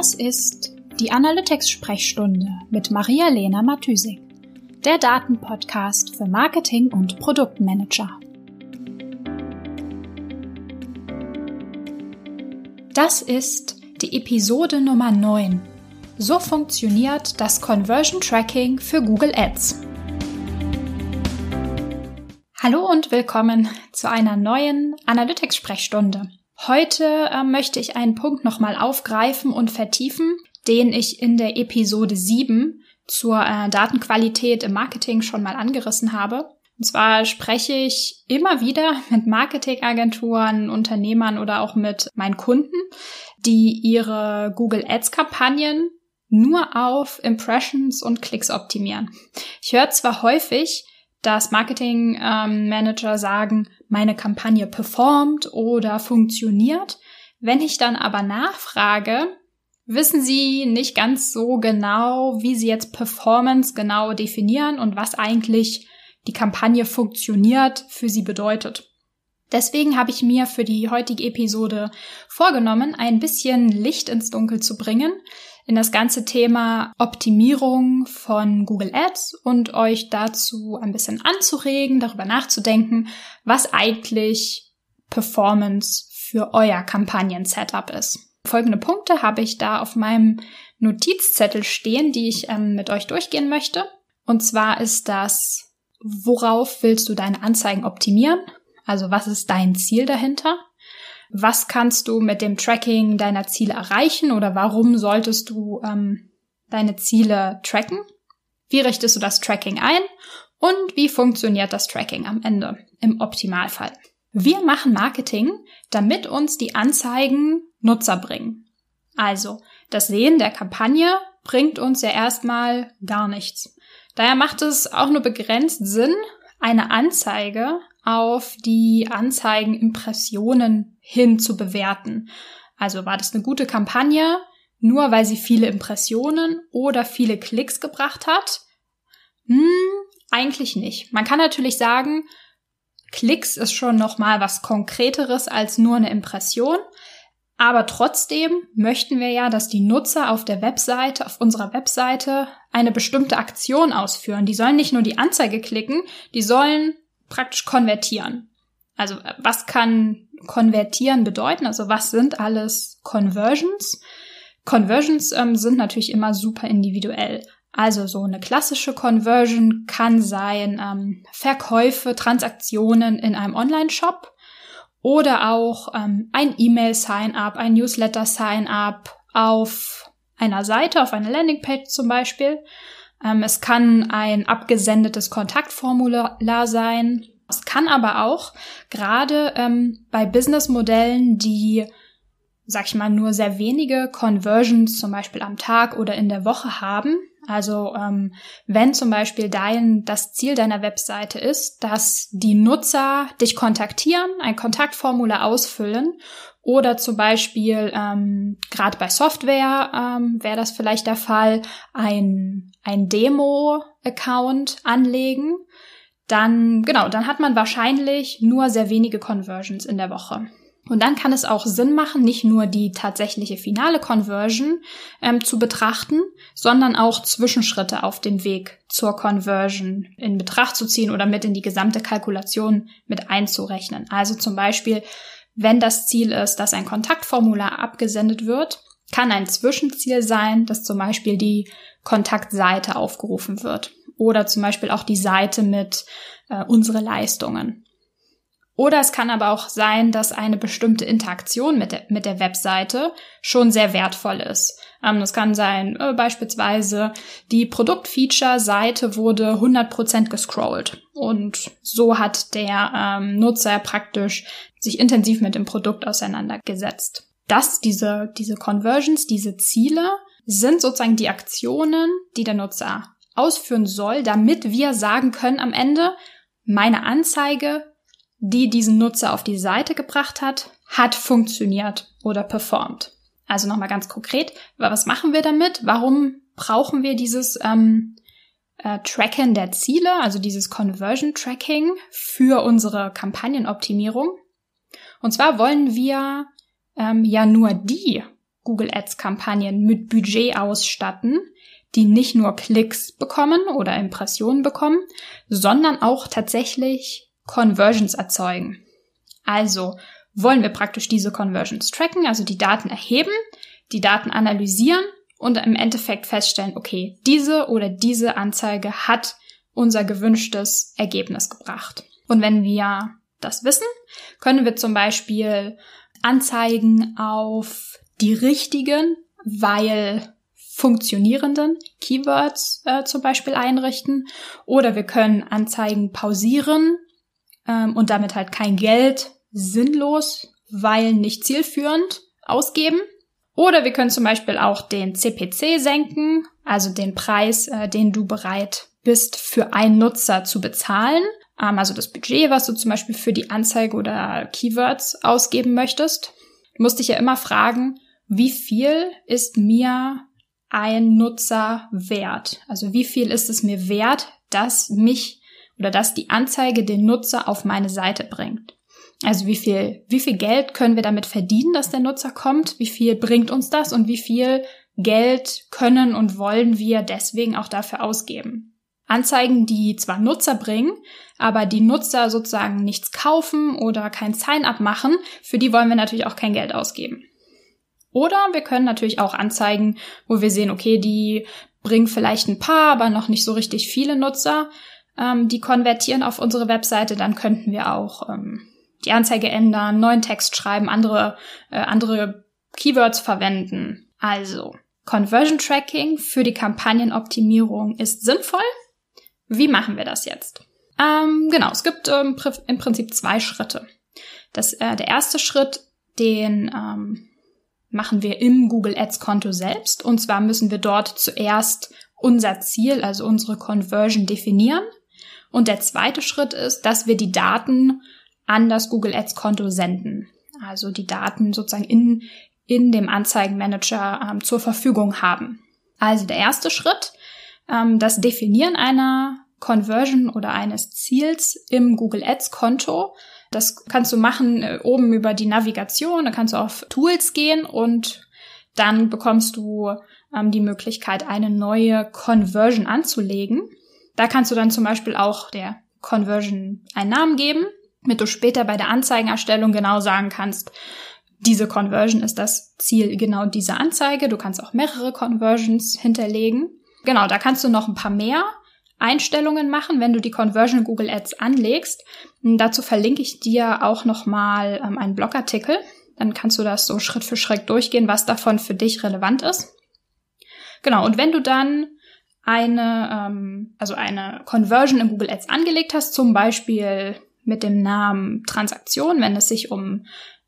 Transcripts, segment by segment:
Das ist die Analytics-Sprechstunde mit Maria-Lena Matysik, der Datenpodcast für Marketing und Produktmanager. Das ist die Episode Nummer 9. So funktioniert das Conversion Tracking für Google Ads. Hallo und willkommen zu einer neuen Analytics-Sprechstunde. Heute äh, möchte ich einen Punkt nochmal aufgreifen und vertiefen, den ich in der Episode 7 zur äh, Datenqualität im Marketing schon mal angerissen habe. Und zwar spreche ich immer wieder mit Marketingagenturen, Unternehmern oder auch mit meinen Kunden, die ihre Google Ads Kampagnen nur auf Impressions und Klicks optimieren. Ich höre zwar häufig, dass Marketing-Manager ähm, sagen, meine Kampagne performt oder funktioniert. Wenn ich dann aber nachfrage, wissen sie nicht ganz so genau, wie sie jetzt Performance genau definieren und was eigentlich die Kampagne funktioniert für sie bedeutet. Deswegen habe ich mir für die heutige Episode vorgenommen, ein bisschen Licht ins Dunkel zu bringen, in das ganze Thema Optimierung von Google Ads und euch dazu ein bisschen anzuregen, darüber nachzudenken, was eigentlich Performance für euer Kampagnen-Setup ist. Folgende Punkte habe ich da auf meinem Notizzettel stehen, die ich ähm, mit euch durchgehen möchte. Und zwar ist das, worauf willst du deine Anzeigen optimieren? Also was ist dein Ziel dahinter? Was kannst du mit dem Tracking deiner Ziele erreichen oder warum solltest du ähm, deine Ziele tracken? Wie richtest du das Tracking ein? Und wie funktioniert das Tracking am Ende im Optimalfall? Wir machen Marketing, damit uns die Anzeigen Nutzer bringen. Also, das Sehen der Kampagne bringt uns ja erstmal gar nichts. Daher macht es auch nur begrenzt Sinn, eine Anzeige auf die Anzeigenimpressionen hin zu bewerten. Also war das eine gute Kampagne, nur weil sie viele Impressionen oder viele Klicks gebracht hat? Hm, eigentlich nicht. Man kann natürlich sagen, Klicks ist schon noch mal was konkreteres als nur eine Impression. Aber trotzdem möchten wir ja, dass die Nutzer auf der Webseite, auf unserer Webseite eine bestimmte Aktion ausführen. Die sollen nicht nur die Anzeige klicken, die sollen praktisch konvertieren. Also was kann konvertieren bedeuten? Also was sind alles Conversions? Conversions ähm, sind natürlich immer super individuell. Also so eine klassische Conversion kann sein ähm, Verkäufe, Transaktionen in einem Online-Shop oder auch ähm, ein E-Mail-Sign-up, ein Newsletter-Sign-up auf einer Seite, auf einer Landingpage zum Beispiel. Ähm, es kann ein abgesendetes Kontaktformular sein. Es kann aber auch gerade ähm, bei Businessmodellen, die, sag ich mal, nur sehr wenige Conversions zum Beispiel am Tag oder in der Woche haben. Also ähm, wenn zum Beispiel dein das Ziel deiner Webseite ist, dass die Nutzer dich kontaktieren, ein Kontaktformular ausfüllen oder zum Beispiel, ähm, gerade bei Software ähm, wäre das vielleicht der Fall, ein, ein Demo-Account anlegen. Dann, genau, dann hat man wahrscheinlich nur sehr wenige Conversions in der Woche. Und dann kann es auch Sinn machen, nicht nur die tatsächliche finale Conversion ähm, zu betrachten, sondern auch Zwischenschritte auf dem Weg zur Conversion in Betracht zu ziehen oder mit in die gesamte Kalkulation mit einzurechnen. Also zum Beispiel, wenn das Ziel ist, dass ein Kontaktformular abgesendet wird, kann ein Zwischenziel sein, dass zum Beispiel die Kontaktseite aufgerufen wird oder zum Beispiel auch die Seite mit äh, unsere Leistungen. Oder es kann aber auch sein, dass eine bestimmte Interaktion mit der, mit der Webseite schon sehr wertvoll ist. Ähm, das kann sein, äh, beispielsweise die Produktfeature-Seite wurde 100% gescrollt. Und so hat der ähm, Nutzer praktisch sich intensiv mit dem Produkt auseinandergesetzt. Das, diese, diese Conversions, diese Ziele sind sozusagen die Aktionen, die der Nutzer ausführen soll, damit wir sagen können am Ende, meine Anzeige die diesen Nutzer auf die Seite gebracht hat, hat funktioniert oder performt. Also nochmal ganz konkret, was machen wir damit? Warum brauchen wir dieses ähm, äh, Tracken der Ziele, also dieses Conversion Tracking für unsere Kampagnenoptimierung? Und zwar wollen wir ähm, ja nur die Google Ads Kampagnen mit Budget ausstatten, die nicht nur Klicks bekommen oder Impressionen bekommen, sondern auch tatsächlich Conversions erzeugen. Also wollen wir praktisch diese Conversions tracken, also die Daten erheben, die Daten analysieren und im Endeffekt feststellen, okay, diese oder diese Anzeige hat unser gewünschtes Ergebnis gebracht. Und wenn wir das wissen, können wir zum Beispiel Anzeigen auf die richtigen, weil funktionierenden Keywords äh, zum Beispiel einrichten. Oder wir können Anzeigen pausieren ähm, und damit halt kein Geld sinnlos, weil nicht zielführend ausgeben. Oder wir können zum Beispiel auch den CPC senken, also den Preis, äh, den du bereit bist, für einen Nutzer zu bezahlen. Ähm, also das Budget, was du zum Beispiel für die Anzeige oder Keywords ausgeben möchtest. Du musst dich ja immer fragen, wie viel ist mir ein Nutzer wert? Also wie viel ist es mir wert, dass mich oder dass die Anzeige den Nutzer auf meine Seite bringt? Also wie viel, wie viel Geld können wir damit verdienen, dass der Nutzer kommt? Wie viel bringt uns das und wie viel Geld können und wollen wir deswegen auch dafür ausgeben? Anzeigen, die zwar Nutzer bringen, aber die Nutzer sozusagen nichts kaufen oder kein Sign-up machen, für die wollen wir natürlich auch kein Geld ausgeben. Oder wir können natürlich auch Anzeigen, wo wir sehen, okay, die bringen vielleicht ein paar, aber noch nicht so richtig viele Nutzer, ähm, die konvertieren auf unsere Webseite, dann könnten wir auch ähm, die Anzeige ändern, neuen Text schreiben, andere, äh, andere Keywords verwenden. Also, Conversion Tracking für die Kampagnenoptimierung ist sinnvoll. Wie machen wir das jetzt? Ähm, genau, es gibt ähm, im Prinzip zwei Schritte. Das, äh, der erste Schritt, den ähm, machen wir im Google Ads Konto selbst. Und zwar müssen wir dort zuerst unser Ziel, also unsere Conversion definieren. Und der zweite Schritt ist, dass wir die Daten an das Google Ads Konto senden. Also die Daten sozusagen in, in dem Anzeigenmanager ähm, zur Verfügung haben. Also der erste Schritt, ähm, das Definieren einer Conversion oder eines Ziels im Google Ads Konto. Das kannst du machen äh, oben über die Navigation, da kannst du auf Tools gehen und dann bekommst du ähm, die Möglichkeit, eine neue Conversion anzulegen. Da kannst du dann zum Beispiel auch der Conversion einen Namen geben damit du später bei der Anzeigenerstellung genau sagen kannst, diese Conversion ist das Ziel genau dieser Anzeige. Du kannst auch mehrere Conversions hinterlegen. Genau, da kannst du noch ein paar mehr Einstellungen machen, wenn du die Conversion Google Ads anlegst. Und dazu verlinke ich dir auch nochmal ähm, einen Blogartikel. Dann kannst du das so Schritt für Schritt durchgehen, was davon für dich relevant ist. Genau, und wenn du dann eine, ähm, also eine Conversion in Google Ads angelegt hast, zum Beispiel mit dem Namen Transaktion, wenn es sich um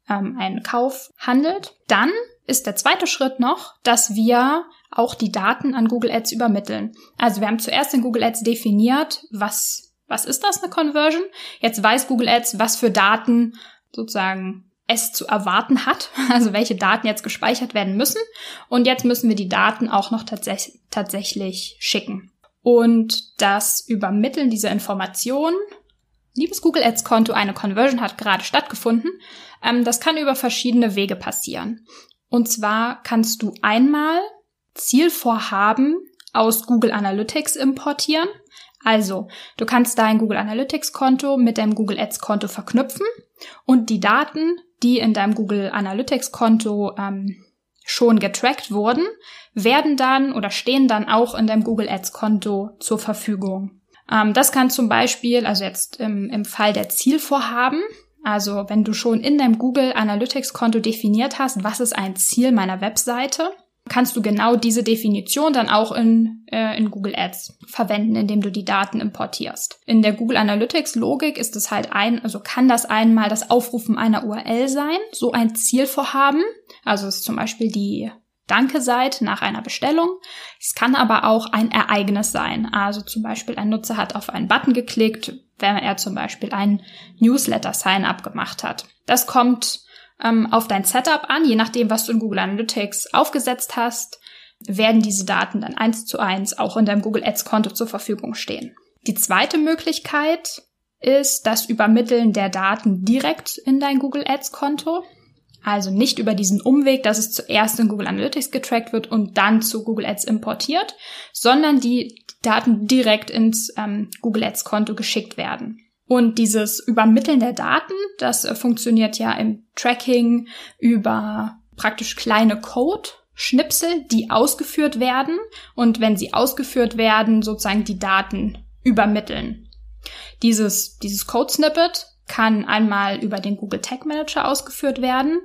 ähm, einen Kauf handelt. Dann ist der zweite Schritt noch, dass wir auch die Daten an Google Ads übermitteln. Also wir haben zuerst in Google Ads definiert, was, was ist das eine Conversion? Jetzt weiß Google Ads, was für Daten sozusagen es zu erwarten hat, also welche Daten jetzt gespeichert werden müssen. Und jetzt müssen wir die Daten auch noch tats tatsächlich schicken. Und das Übermitteln dieser Informationen liebes Google Ads Konto, eine Conversion hat gerade stattgefunden. Ähm, das kann über verschiedene Wege passieren. Und zwar kannst du einmal Zielvorhaben aus Google Analytics importieren. Also, du kannst dein Google Analytics Konto mit deinem Google Ads Konto verknüpfen und die Daten, die in deinem Google Analytics Konto ähm, schon getrackt wurden, werden dann oder stehen dann auch in deinem Google Ads Konto zur Verfügung. Ähm, das kann zum Beispiel, also jetzt im, im Fall der Zielvorhaben, also wenn du schon in deinem Google Analytics Konto definiert hast, was ist ein Ziel meiner Webseite, kannst du genau diese Definition dann auch in, äh, in Google Ads verwenden, indem du die Daten importierst. In der Google Analytics Logik ist es halt ein, also kann das einmal das Aufrufen einer URL sein, so ein Zielvorhaben. Also ist zum Beispiel die Danke seid nach einer Bestellung. Es kann aber auch ein Ereignis sein. Also zum Beispiel ein Nutzer hat auf einen Button geklickt, wenn er zum Beispiel ein Newsletter-Sign-up gemacht hat. Das kommt ähm, auf dein Setup an, je nachdem, was du in Google Analytics aufgesetzt hast, werden diese Daten dann eins zu eins auch in deinem Google Ads Konto zur Verfügung stehen. Die zweite Möglichkeit ist das Übermitteln der Daten direkt in dein Google Ads Konto. Also nicht über diesen Umweg, dass es zuerst in Google Analytics getrackt wird und dann zu Google Ads importiert, sondern die Daten direkt ins ähm, Google Ads Konto geschickt werden. Und dieses Übermitteln der Daten, das äh, funktioniert ja im Tracking über praktisch kleine Code. Schnipsel, die ausgeführt werden und wenn sie ausgeführt werden, sozusagen die Daten übermitteln. Dieses, dieses Code-Snippet kann einmal über den Google Tag Manager ausgeführt werden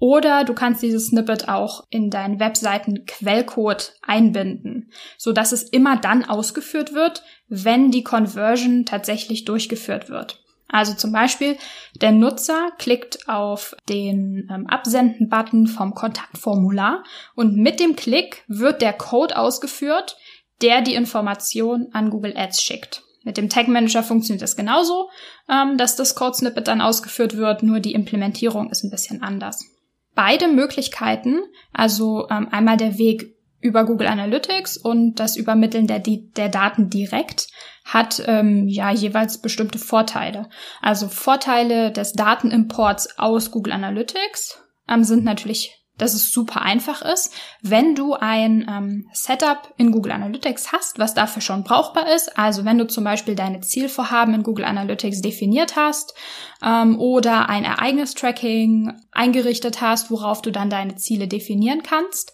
oder du kannst dieses Snippet auch in deinen Webseiten Quellcode einbinden, so dass es immer dann ausgeführt wird, wenn die Conversion tatsächlich durchgeführt wird. Also zum Beispiel, der Nutzer klickt auf den ähm, Absenden-Button vom Kontaktformular und mit dem Klick wird der Code ausgeführt, der die Information an Google Ads schickt. Mit dem Tag Manager funktioniert das genauso, ähm, dass das Code Snippet dann ausgeführt wird, nur die Implementierung ist ein bisschen anders. Beide Möglichkeiten, also ähm, einmal der Weg über Google Analytics und das Übermitteln der, der Daten direkt, hat ähm, ja jeweils bestimmte Vorteile. Also Vorteile des Datenimports aus Google Analytics ähm, sind natürlich dass es super einfach ist, wenn du ein ähm, Setup in Google Analytics hast, was dafür schon brauchbar ist. Also wenn du zum Beispiel deine Zielvorhaben in Google Analytics definiert hast ähm, oder ein Ereignistracking eingerichtet hast, worauf du dann deine Ziele definieren kannst,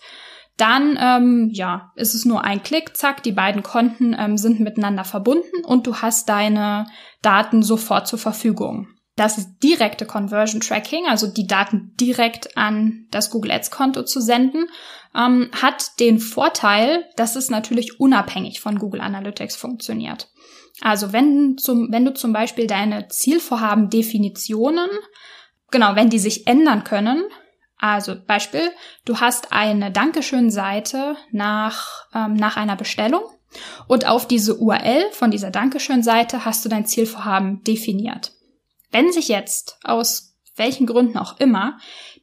dann ähm, ja, ist es nur ein Klick, zack, die beiden Konten ähm, sind miteinander verbunden und du hast deine Daten sofort zur Verfügung. Das direkte Conversion Tracking, also die Daten direkt an das Google Ads Konto zu senden, ähm, hat den Vorteil, dass es natürlich unabhängig von Google Analytics funktioniert. Also wenn, zum, wenn du zum Beispiel deine Zielvorhaben-Definitionen, genau, wenn die sich ändern können, also Beispiel, du hast eine Dankeschön-Seite nach, ähm, nach einer Bestellung und auf diese URL von dieser Dankeschön-Seite hast du dein Zielvorhaben definiert. Wenn sich jetzt aus welchen Gründen auch immer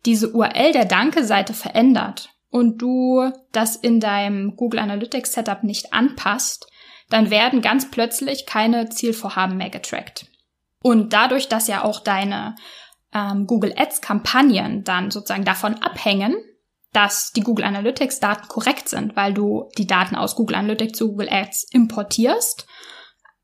diese URL der Danke-Seite verändert und du das in deinem Google Analytics Setup nicht anpasst, dann werden ganz plötzlich keine Zielvorhaben mehr getrackt. Und dadurch, dass ja auch deine ähm, Google Ads Kampagnen dann sozusagen davon abhängen, dass die Google Analytics Daten korrekt sind, weil du die Daten aus Google Analytics zu Google Ads importierst,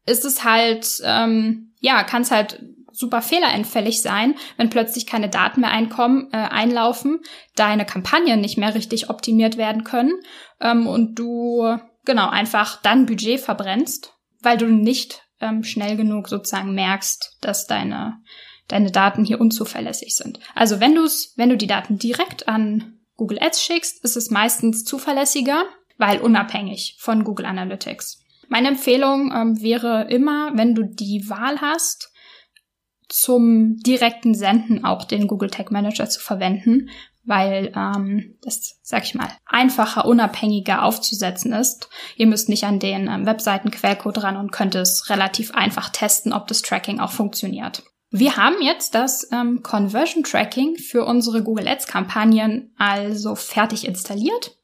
ist es halt, ähm, ja, kann es halt super fehleranfällig sein, wenn plötzlich keine Daten mehr einkommen, äh, einlaufen, deine Kampagnen nicht mehr richtig optimiert werden können ähm, und du genau einfach dann Budget verbrennst, weil du nicht ähm, schnell genug sozusagen merkst, dass deine deine Daten hier unzuverlässig sind. Also wenn du es, wenn du die Daten direkt an Google Ads schickst, ist es meistens zuverlässiger, weil unabhängig von Google Analytics. Meine Empfehlung ähm, wäre immer, wenn du die Wahl hast, zum direkten Senden auch den Google Tag Manager zu verwenden, weil ähm, das, sag ich mal, einfacher, unabhängiger aufzusetzen ist. Ihr müsst nicht an den ähm, Webseiten Quellcode ran und könnt es relativ einfach testen, ob das Tracking auch funktioniert. Wir haben jetzt das ähm, Conversion Tracking für unsere Google Ads Kampagnen also fertig installiert.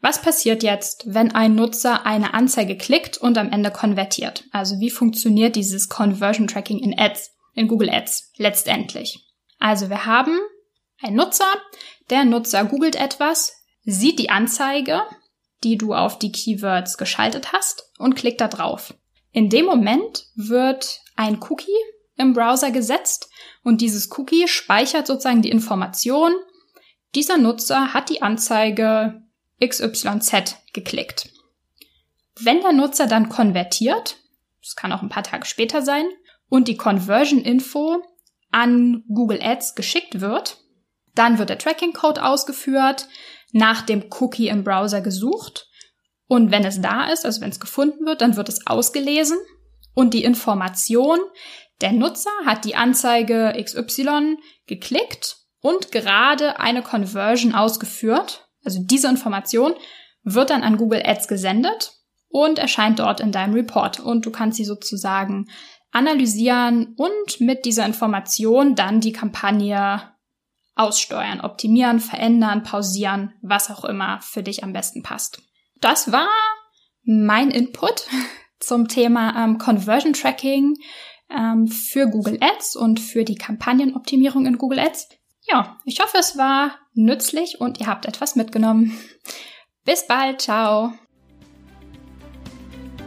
Was passiert jetzt, wenn ein Nutzer eine Anzeige klickt und am Ende konvertiert? Also wie funktioniert dieses Conversion Tracking in Ads? In Google Ads letztendlich. Also wir haben einen Nutzer, der Nutzer googelt etwas, sieht die Anzeige, die du auf die Keywords geschaltet hast und klickt da drauf. In dem Moment wird ein Cookie im Browser gesetzt und dieses Cookie speichert sozusagen die Information, dieser Nutzer hat die Anzeige XYZ geklickt. Wenn der Nutzer dann konvertiert, das kann auch ein paar Tage später sein, und die Conversion Info an Google Ads geschickt wird. Dann wird der Tracking Code ausgeführt, nach dem Cookie im Browser gesucht und wenn es da ist, also wenn es gefunden wird, dann wird es ausgelesen und die Information, der Nutzer hat die Anzeige XY geklickt und gerade eine Conversion ausgeführt. Also diese Information wird dann an Google Ads gesendet und erscheint dort in deinem Report und du kannst sie sozusagen analysieren und mit dieser Information dann die Kampagne aussteuern, optimieren, verändern, pausieren, was auch immer für dich am besten passt. Das war mein Input zum Thema ähm, Conversion Tracking ähm, für Google Ads und für die Kampagnenoptimierung in Google Ads. Ja, ich hoffe, es war nützlich und ihr habt etwas mitgenommen. Bis bald, ciao.